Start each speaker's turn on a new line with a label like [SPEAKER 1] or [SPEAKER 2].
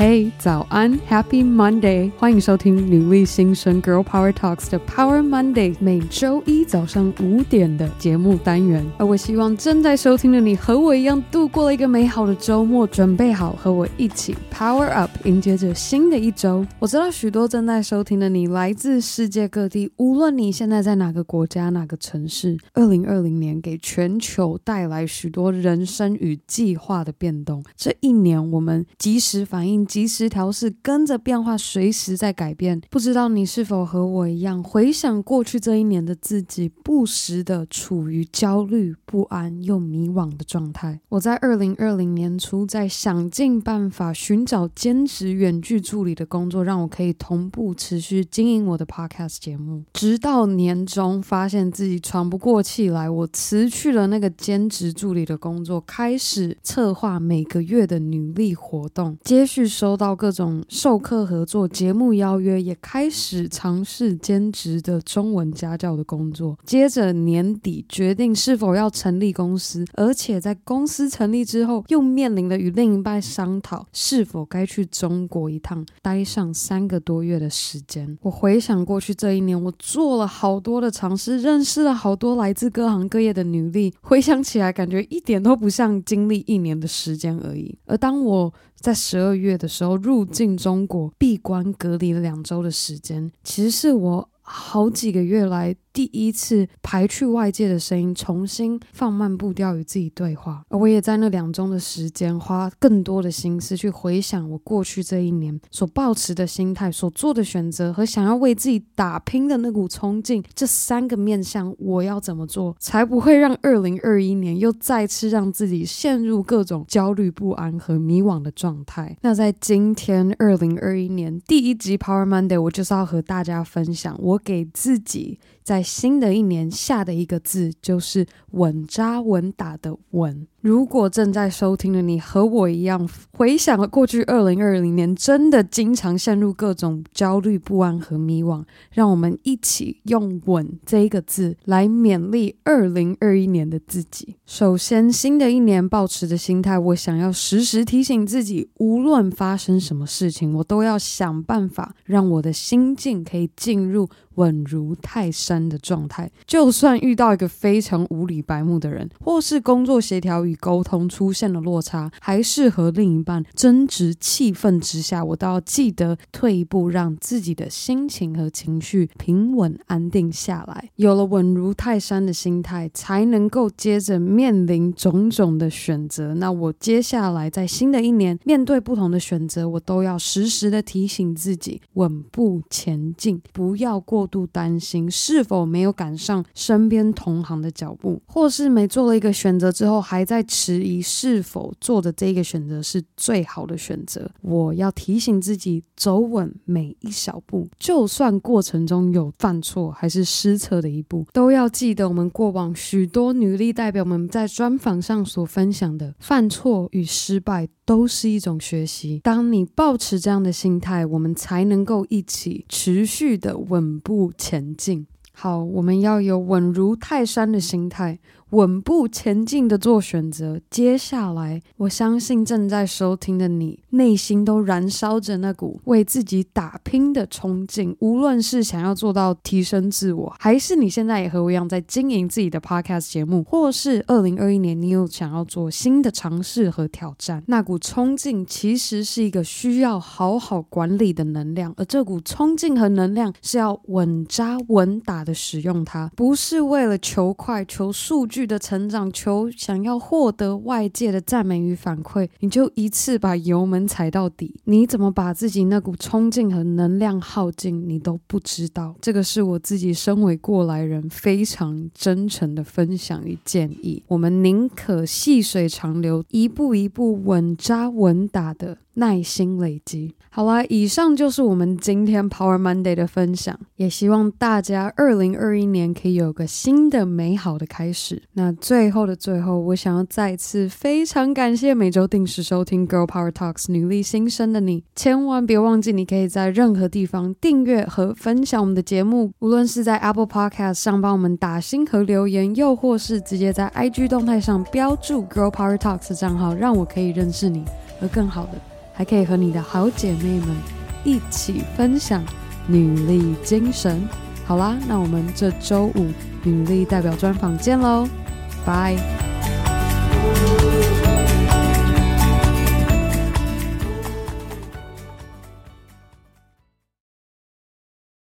[SPEAKER 1] 嘿，早安，Happy Monday！欢迎收听女力新生 Girl Power Talks 的 Power Monday，每周一早上五点的节目单元。而我希望正在收听的你和我一样度过了一个美好的周末，准备好和我一起 Power Up，迎接着新的一周。我知道许多正在收听的你来自世界各地，无论你现在在哪个国家、哪个城市，二零二零年给全球带来许多人生与计划的变动。这一年，我们及时反应。及时调试，跟着变化，随时在改变。不知道你是否和我一样，回想过去这一年的自己，不时的处于焦虑、不安又迷惘的状态。我在二零二零年初，在想尽办法寻找兼职远距助理的工作，让我可以同步持续经营我的 podcast 节目。直到年终，发现自己喘不过气来，我辞去了那个兼职助理的工作，开始策划每个月的女力活动，接续。收到各种授课合作、节目邀约，也开始尝试兼职的中文家教的工作。接着年底决定是否要成立公司，而且在公司成立之后，又面临了与另一半商讨是否该去中国一趟，待上三个多月的时间。我回想过去这一年，我做了好多的尝试，认识了好多来自各行各业的女力。回想起来，感觉一点都不像经历一年的时间而已。而当我在十二月的时候入境中国，闭关隔离了两周的时间，其实是我好几个月来。第一次排去外界的声音，重新放慢步调与自己对话。而我也在那两周的时间，花更多的心思去回想我过去这一年所抱持的心态、所做的选择和想要为自己打拼的那股冲劲。这三个面向，我要怎么做，才不会让二零二一年又再次让自己陷入各种焦虑不安和迷惘的状态？那在今天二零二一年第一集 Power Monday，我就是要和大家分享我给自己。在新的一年下的一个字就是稳扎稳打的稳。如果正在收听的你和我一样，回想了过去二零二零年，真的经常陷入各种焦虑不安和迷惘，让我们一起用“稳”这一个字来勉励二零二一年的自己。首先，新的一年抱持的心态，我想要时时提醒自己，无论发生什么事情，我都要想办法让我的心境可以进入稳如泰山的状态。就算遇到一个非常无理白目的人，或是工作协调与沟通出现了落差，还是和另一半争执气愤之下，我都要记得退一步，让自己的心情和情绪平稳安定下来。有了稳如泰山的心态，才能够接着面临种种的选择。那我接下来在新的一年面对不同的选择，我都要时时的提醒自己稳步前进，不要过度担心是否没有赶上身边同行的脚步，或是每做了一个选择之后还在。在迟疑是否做的这个选择是最好的选择？我要提醒自己走稳每一小步，就算过程中有犯错还是失策的一步，都要记得我们过往许多女力代表们在专访上所分享的：犯错与失败都是一种学习。当你抱持这样的心态，我们才能够一起持续的稳步前进。好，我们要有稳如泰山的心态。稳步前进的做选择。接下来，我相信正在收听的你，内心都燃烧着那股为自己打拼的冲劲。无论是想要做到提升自我，还是你现在也和我一样在经营自己的 podcast 节目，或是二零二一年你有想要做新的尝试和挑战，那股冲劲其实是一个需要好好管理的能量。而这股冲劲和能量是要稳扎稳打的使用它，不是为了求快、求数据。的成长，求想要获得外界的赞美与反馈，你就一次把油门踩到底。你怎么把自己那股冲劲和能量耗尽，你都不知道。这个是我自己身为过来人非常真诚的分享与建议。我们宁可细水长流，一步一步稳扎稳打的。耐心累积。好啦，以上就是我们今天 Power Monday 的分享，也希望大家二零二一年可以有个新的美好的开始。那最后的最后，我想要再次非常感谢每周定时收听 Girl Power Talks 女力新生的你，千万别忘记，你可以在任何地方订阅和分享我们的节目，无论是在 Apple Podcast 上帮我们打星和留言，又或是直接在 IG 动态上标注 Girl Power Talks 账号，让我可以认识你，而更好的。还可以和你的好姐妹们一起分享女力精神。好啦，那我们这周五女力代表专访见喽，拜。